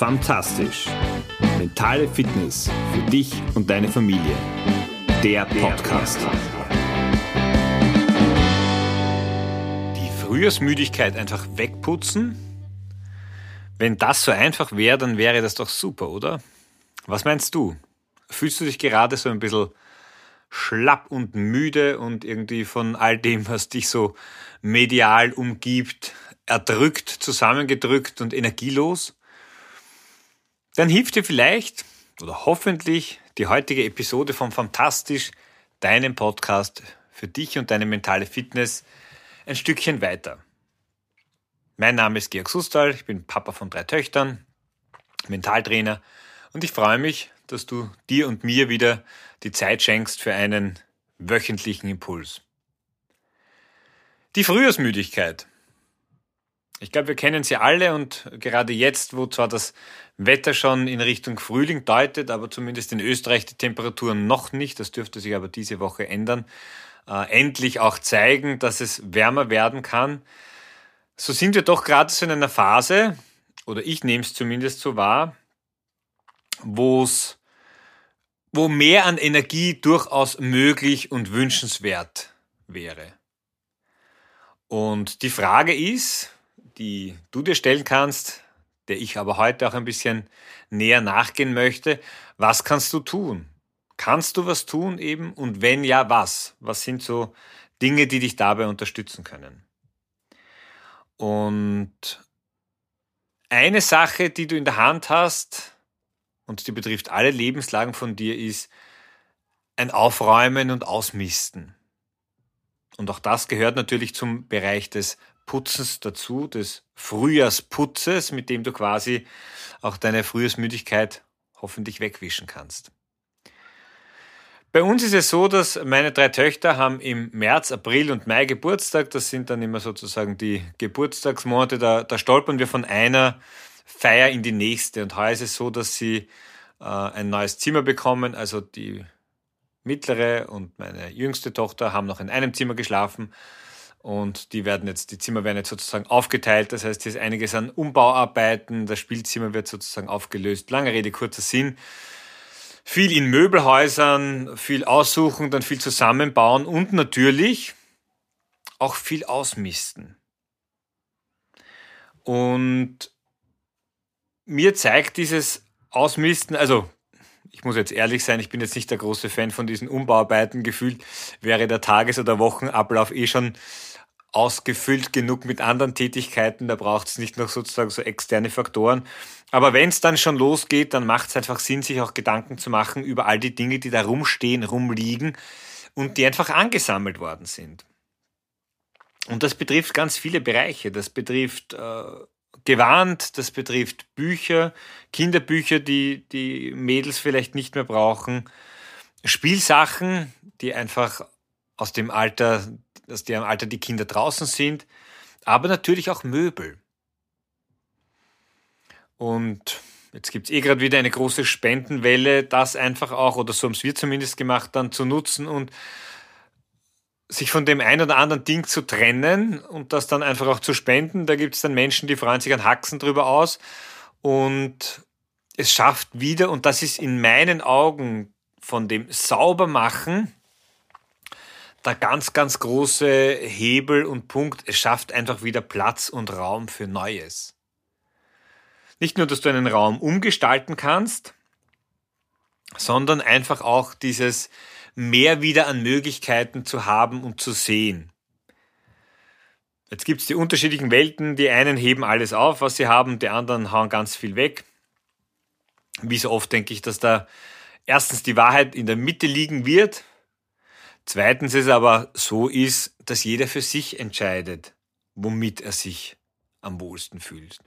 Fantastisch. Mentale Fitness für dich und deine Familie. Der Podcast. Die Frühjahrsmüdigkeit einfach wegputzen? Wenn das so einfach wäre, dann wäre das doch super, oder? Was meinst du? Fühlst du dich gerade so ein bisschen schlapp und müde und irgendwie von all dem, was dich so medial umgibt, erdrückt, zusammengedrückt und energielos? Dann hilft dir vielleicht oder hoffentlich die heutige Episode von Fantastisch, deinem Podcast für dich und deine mentale Fitness ein Stückchen weiter. Mein Name ist Georg Sustal, ich bin Papa von drei Töchtern, Mentaltrainer und ich freue mich, dass du dir und mir wieder die Zeit schenkst für einen wöchentlichen Impuls. Die Frühjahrsmüdigkeit. Ich glaube, wir kennen sie alle und gerade jetzt, wo zwar das Wetter schon in Richtung Frühling deutet, aber zumindest in Österreich die Temperaturen noch nicht, das dürfte sich aber diese Woche ändern, äh, endlich auch zeigen, dass es wärmer werden kann. So sind wir doch gerade so in einer Phase, oder ich nehme es zumindest so wahr, wo wo mehr an Energie durchaus möglich und wünschenswert wäre. Und die Frage ist, die du dir stellen kannst, der ich aber heute auch ein bisschen näher nachgehen möchte. Was kannst du tun? Kannst du was tun eben? Und wenn ja, was? Was sind so Dinge, die dich dabei unterstützen können? Und eine Sache, die du in der Hand hast, und die betrifft alle Lebenslagen von dir, ist ein Aufräumen und Ausmisten. Und auch das gehört natürlich zum Bereich des Putzens dazu, des Frühjahrsputzes, mit dem du quasi auch deine Frühjahrsmüdigkeit hoffentlich wegwischen kannst. Bei uns ist es so, dass meine drei Töchter haben im März, April und Mai Geburtstag. Das sind dann immer sozusagen die Geburtstagsmonate. Da, da stolpern wir von einer Feier in die nächste. Und heuer ist es so, dass sie äh, ein neues Zimmer bekommen. Also die mittlere und meine jüngste Tochter haben noch in einem Zimmer geschlafen und die werden jetzt, die Zimmer werden jetzt sozusagen aufgeteilt. Das heißt, hier ist einiges an Umbauarbeiten. Das Spielzimmer wird sozusagen aufgelöst. Lange Rede, kurzer Sinn. Viel in Möbelhäusern, viel aussuchen, dann viel zusammenbauen und natürlich auch viel ausmisten. Und mir zeigt dieses Ausmisten, also ich muss jetzt ehrlich sein, ich bin jetzt nicht der große Fan von diesen Umbauarbeiten. Gefühlt wäre der Tages- oder Wochenablauf eh schon ausgefüllt genug mit anderen Tätigkeiten, da braucht es nicht noch sozusagen so externe Faktoren. Aber wenn es dann schon losgeht, dann macht es einfach Sinn, sich auch Gedanken zu machen über all die Dinge, die da rumstehen, rumliegen und die einfach angesammelt worden sind. Und das betrifft ganz viele Bereiche. Das betrifft äh, Gewand, das betrifft Bücher, Kinderbücher, die die Mädels vielleicht nicht mehr brauchen, Spielsachen, die einfach aus dem Alter dass die im Alter die Kinder draußen sind, aber natürlich auch Möbel. Und jetzt gibt es eh gerade wieder eine große Spendenwelle, das einfach auch, oder so haben es wir zumindest gemacht, dann zu nutzen und sich von dem einen oder anderen Ding zu trennen und das dann einfach auch zu spenden. Da gibt es dann Menschen, die freuen sich an Haxen drüber aus. Und es schafft wieder, und das ist in meinen Augen von dem Saubermachen der ganz, ganz große Hebel und Punkt, es schafft einfach wieder Platz und Raum für Neues. Nicht nur, dass du einen Raum umgestalten kannst, sondern einfach auch dieses mehr wieder an Möglichkeiten zu haben und zu sehen. Jetzt gibt es die unterschiedlichen Welten, die einen heben alles auf, was sie haben, die anderen hauen ganz viel weg. Wie so oft denke ich, dass da erstens die Wahrheit in der Mitte liegen wird, Zweitens es aber so ist, dass jeder für sich entscheidet, womit er sich am wohlsten fühlt.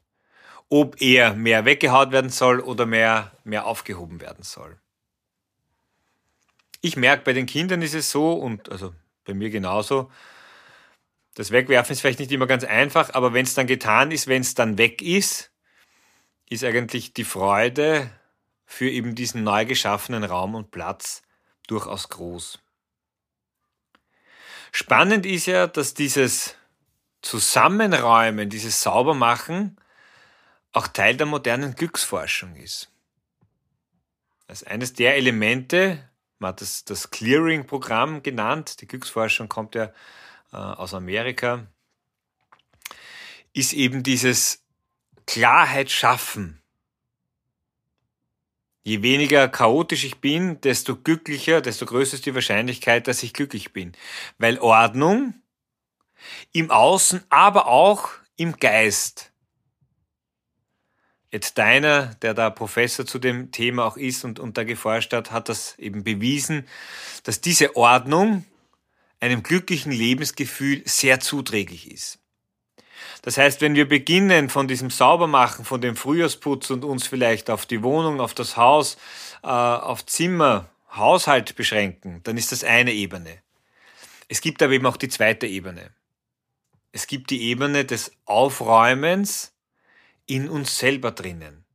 Ob er mehr weggehaut werden soll oder mehr, mehr aufgehoben werden soll. Ich merke, bei den Kindern ist es so, und also bei mir genauso, das Wegwerfen ist vielleicht nicht immer ganz einfach, aber wenn es dann getan ist, wenn es dann weg ist, ist eigentlich die Freude für eben diesen neu geschaffenen Raum und Platz durchaus groß. Spannend ist ja, dass dieses Zusammenräumen, dieses Saubermachen auch Teil der modernen Glücksforschung ist. Als eines der Elemente, man hat das, das Clearing-Programm genannt, die Glücksforschung kommt ja äh, aus Amerika, ist eben dieses Klarheit schaffen. Je weniger chaotisch ich bin, desto glücklicher, desto größer ist die Wahrscheinlichkeit, dass ich glücklich bin. Weil Ordnung im Außen, aber auch im Geist. Ed Deiner, der da Professor zu dem Thema auch ist und, und da geforscht hat, hat das eben bewiesen, dass diese Ordnung einem glücklichen Lebensgefühl sehr zuträglich ist. Das heißt, wenn wir beginnen von diesem Saubermachen, von dem Frühjahrsputz und uns vielleicht auf die Wohnung, auf das Haus, äh, auf Zimmer, Haushalt beschränken, dann ist das eine Ebene. Es gibt aber eben auch die zweite Ebene. Es gibt die Ebene des Aufräumens in uns selber drinnen.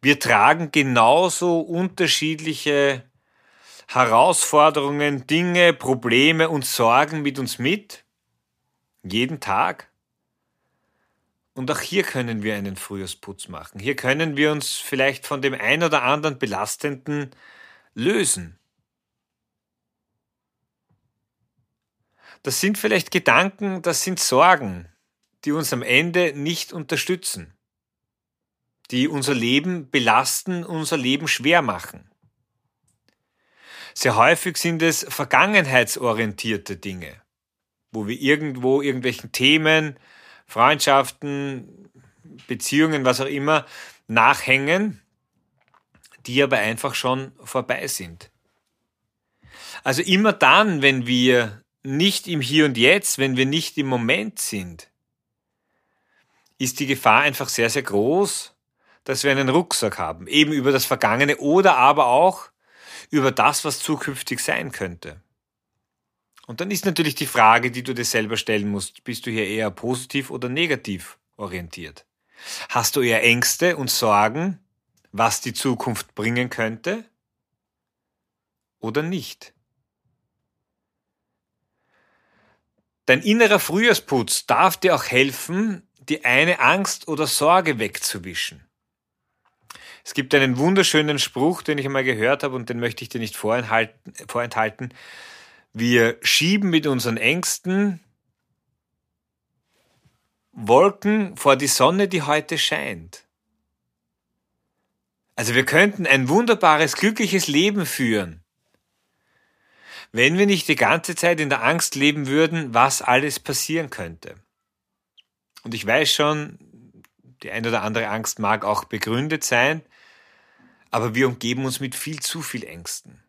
Wir tragen genauso unterschiedliche Herausforderungen, Dinge, Probleme und Sorgen mit uns mit, jeden Tag. Und auch hier können wir einen Frühjahrsputz machen. Hier können wir uns vielleicht von dem ein oder anderen Belastenden lösen. Das sind vielleicht Gedanken, das sind Sorgen, die uns am Ende nicht unterstützen, die unser Leben belasten, unser Leben schwer machen. Sehr häufig sind es vergangenheitsorientierte Dinge, wo wir irgendwo irgendwelchen Themen, Freundschaften, Beziehungen, was auch immer, nachhängen, die aber einfach schon vorbei sind. Also immer dann, wenn wir nicht im Hier und Jetzt, wenn wir nicht im Moment sind, ist die Gefahr einfach sehr, sehr groß, dass wir einen Rucksack haben, eben über das Vergangene oder aber auch über das, was zukünftig sein könnte. Und dann ist natürlich die Frage, die du dir selber stellen musst, bist du hier eher positiv oder negativ orientiert? Hast du eher Ängste und Sorgen, was die Zukunft bringen könnte? Oder nicht? Dein innerer Frühjahrsputz darf dir auch helfen, die eine Angst oder Sorge wegzuwischen. Es gibt einen wunderschönen Spruch, den ich einmal gehört habe und den möchte ich dir nicht vorenthalten. Wir schieben mit unseren Ängsten Wolken vor die Sonne, die heute scheint. Also wir könnten ein wunderbares, glückliches Leben führen, wenn wir nicht die ganze Zeit in der Angst leben würden, was alles passieren könnte. Und ich weiß schon, die ein oder andere Angst mag auch begründet sein, aber wir umgeben uns mit viel zu viel Ängsten.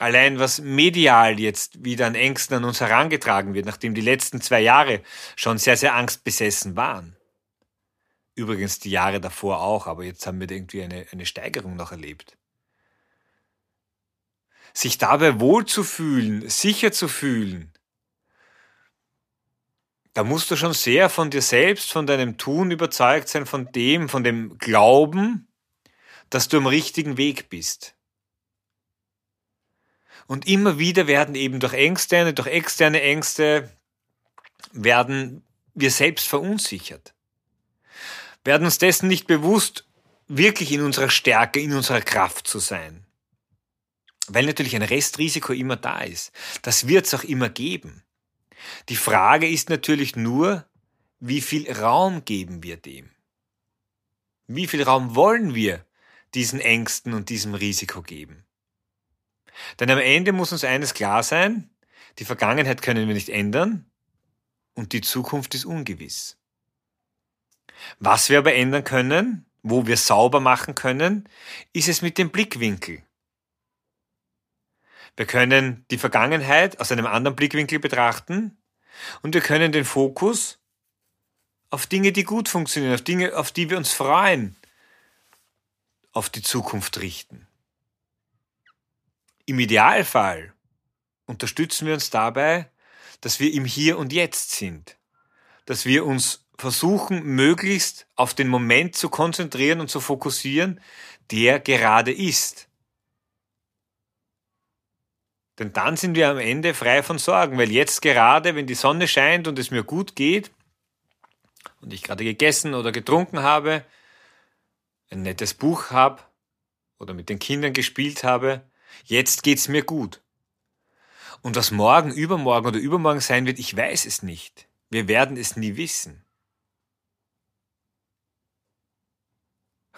Allein was medial jetzt wieder an Ängsten an uns herangetragen wird, nachdem die letzten zwei Jahre schon sehr, sehr angstbesessen waren. Übrigens die Jahre davor auch, aber jetzt haben wir irgendwie eine, eine Steigerung noch erlebt sich dabei wohlzufühlen, sicher zu fühlen, da musst du schon sehr von dir selbst, von deinem Tun überzeugt sein, von dem, von dem Glauben, dass du am richtigen Weg bist. Und immer wieder werden eben durch Ängste, durch externe Ängste, werden wir selbst verunsichert. Werden uns dessen nicht bewusst, wirklich in unserer Stärke, in unserer Kraft zu sein weil natürlich ein Restrisiko immer da ist. Das wird es auch immer geben. Die Frage ist natürlich nur, wie viel Raum geben wir dem? Wie viel Raum wollen wir diesen Ängsten und diesem Risiko geben? Denn am Ende muss uns eines klar sein, die Vergangenheit können wir nicht ändern und die Zukunft ist ungewiss. Was wir aber ändern können, wo wir sauber machen können, ist es mit dem Blickwinkel. Wir können die Vergangenheit aus einem anderen Blickwinkel betrachten und wir können den Fokus auf Dinge, die gut funktionieren, auf Dinge, auf die wir uns freuen, auf die Zukunft richten. Im Idealfall unterstützen wir uns dabei, dass wir im Hier und Jetzt sind, dass wir uns versuchen, möglichst auf den Moment zu konzentrieren und zu fokussieren, der gerade ist. Denn dann sind wir am Ende frei von Sorgen, weil jetzt gerade, wenn die Sonne scheint und es mir gut geht, und ich gerade gegessen oder getrunken habe, ein nettes Buch habe oder mit den Kindern gespielt habe, jetzt geht's mir gut. Und was morgen, übermorgen oder übermorgen sein wird, ich weiß es nicht. Wir werden es nie wissen.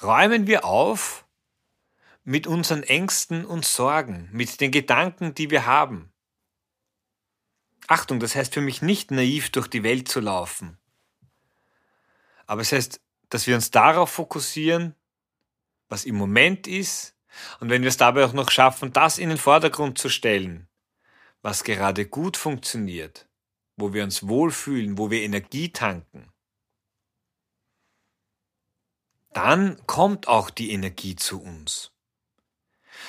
Räumen wir auf mit unseren Ängsten und Sorgen, mit den Gedanken, die wir haben. Achtung, das heißt für mich nicht naiv durch die Welt zu laufen. Aber es heißt, dass wir uns darauf fokussieren, was im Moment ist, und wenn wir es dabei auch noch schaffen, das in den Vordergrund zu stellen, was gerade gut funktioniert, wo wir uns wohlfühlen, wo wir Energie tanken, dann kommt auch die Energie zu uns.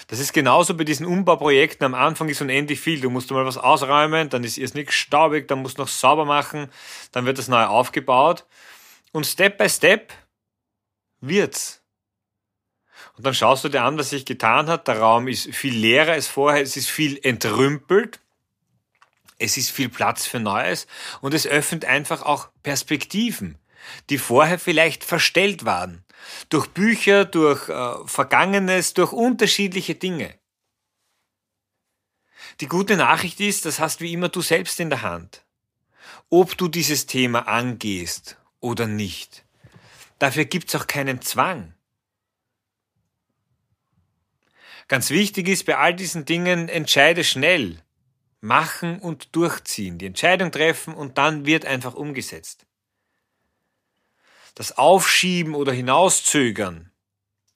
Das ist genauso bei diesen Umbauprojekten. Am Anfang ist unendlich viel. Du musst mal was ausräumen, dann ist erst nichts staubig, dann musst du noch sauber machen, dann wird das neu aufgebaut. Und Step by Step wird's. Und dann schaust du dir an, was sich getan hat. Der Raum ist viel leerer als vorher, es ist viel entrümpelt. Es ist viel Platz für Neues und es öffnet einfach auch Perspektiven, die vorher vielleicht verstellt waren. Durch Bücher, durch äh, Vergangenes, durch unterschiedliche Dinge. Die gute Nachricht ist, das hast wie immer du selbst in der Hand. Ob du dieses Thema angehst oder nicht. Dafür gibt's auch keinen Zwang. Ganz wichtig ist bei all diesen Dingen, entscheide schnell. Machen und durchziehen. Die Entscheidung treffen und dann wird einfach umgesetzt. Das Aufschieben oder Hinauszögern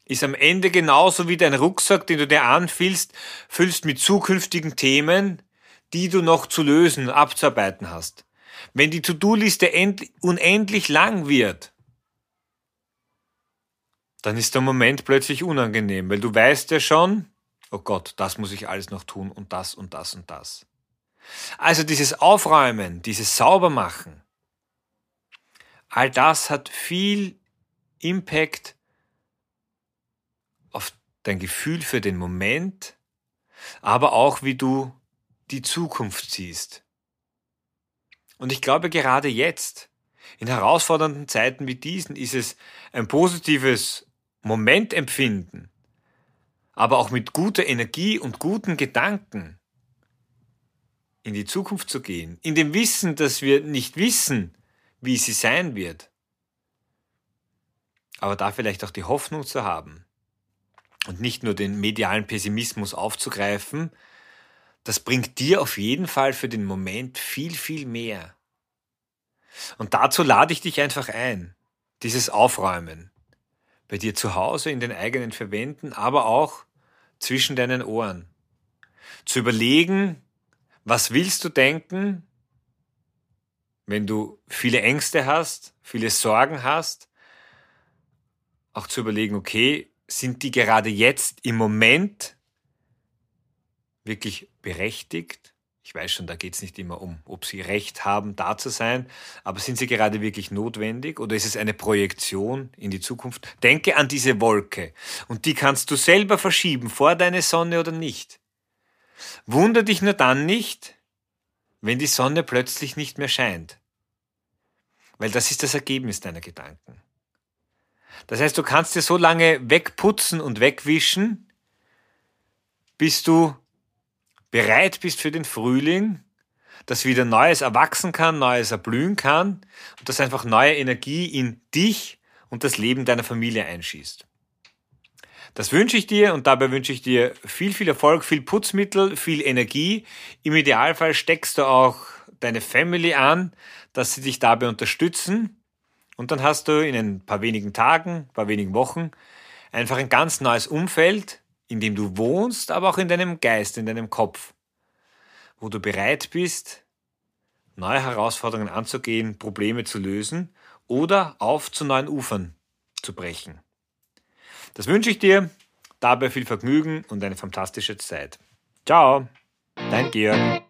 ist am Ende genauso wie dein Rucksack, den du dir anfüllst, füllst mit zukünftigen Themen, die du noch zu lösen, abzuarbeiten hast. Wenn die To-Do-Liste unendlich lang wird, dann ist der Moment plötzlich unangenehm, weil du weißt ja schon, oh Gott, das muss ich alles noch tun und das und das und das. Also dieses Aufräumen, dieses Saubermachen, all das hat viel Impact auf dein Gefühl für den Moment, aber auch wie du die Zukunft siehst. Und ich glaube, gerade jetzt, in herausfordernden Zeiten wie diesen, ist es ein positives Momentempfinden, aber auch mit guter Energie und guten Gedanken in die Zukunft zu gehen, in dem Wissen, dass wir nicht wissen, wie sie sein wird, aber da vielleicht auch die Hoffnung zu haben und nicht nur den medialen Pessimismus aufzugreifen, das bringt dir auf jeden Fall für den Moment viel, viel mehr. Und dazu lade ich dich einfach ein, dieses Aufräumen, bei dir zu Hause in den eigenen Verwänden, aber auch zwischen deinen Ohren. Zu überlegen, was willst du denken, wenn du viele Ängste hast, viele Sorgen hast, auch zu überlegen, okay, sind die gerade jetzt im Moment wirklich berechtigt? Ich weiß schon, da geht es nicht immer um, ob sie recht haben, da zu sein, aber sind sie gerade wirklich notwendig oder ist es eine Projektion in die Zukunft? Denke an diese Wolke und die kannst du selber verschieben, vor deine Sonne oder nicht. Wunder dich nur dann nicht, wenn die Sonne plötzlich nicht mehr scheint. Weil das ist das Ergebnis deiner Gedanken. Das heißt, du kannst dir so lange wegputzen und wegwischen, bis du bereit bist für den Frühling, dass wieder Neues erwachsen kann, Neues erblühen kann und dass einfach neue Energie in dich und das Leben deiner Familie einschießt. Das wünsche ich dir und dabei wünsche ich dir viel, viel Erfolg, viel Putzmittel, viel Energie. Im Idealfall steckst du auch deine Family an, dass sie dich dabei unterstützen. Und dann hast du in ein paar wenigen Tagen, ein paar wenigen Wochen einfach ein ganz neues Umfeld, in dem du wohnst, aber auch in deinem Geist, in deinem Kopf, wo du bereit bist, neue Herausforderungen anzugehen, Probleme zu lösen oder auf zu neuen Ufern zu brechen. Das wünsche ich dir, dabei viel Vergnügen und eine fantastische Zeit. Ciao, dein Georg.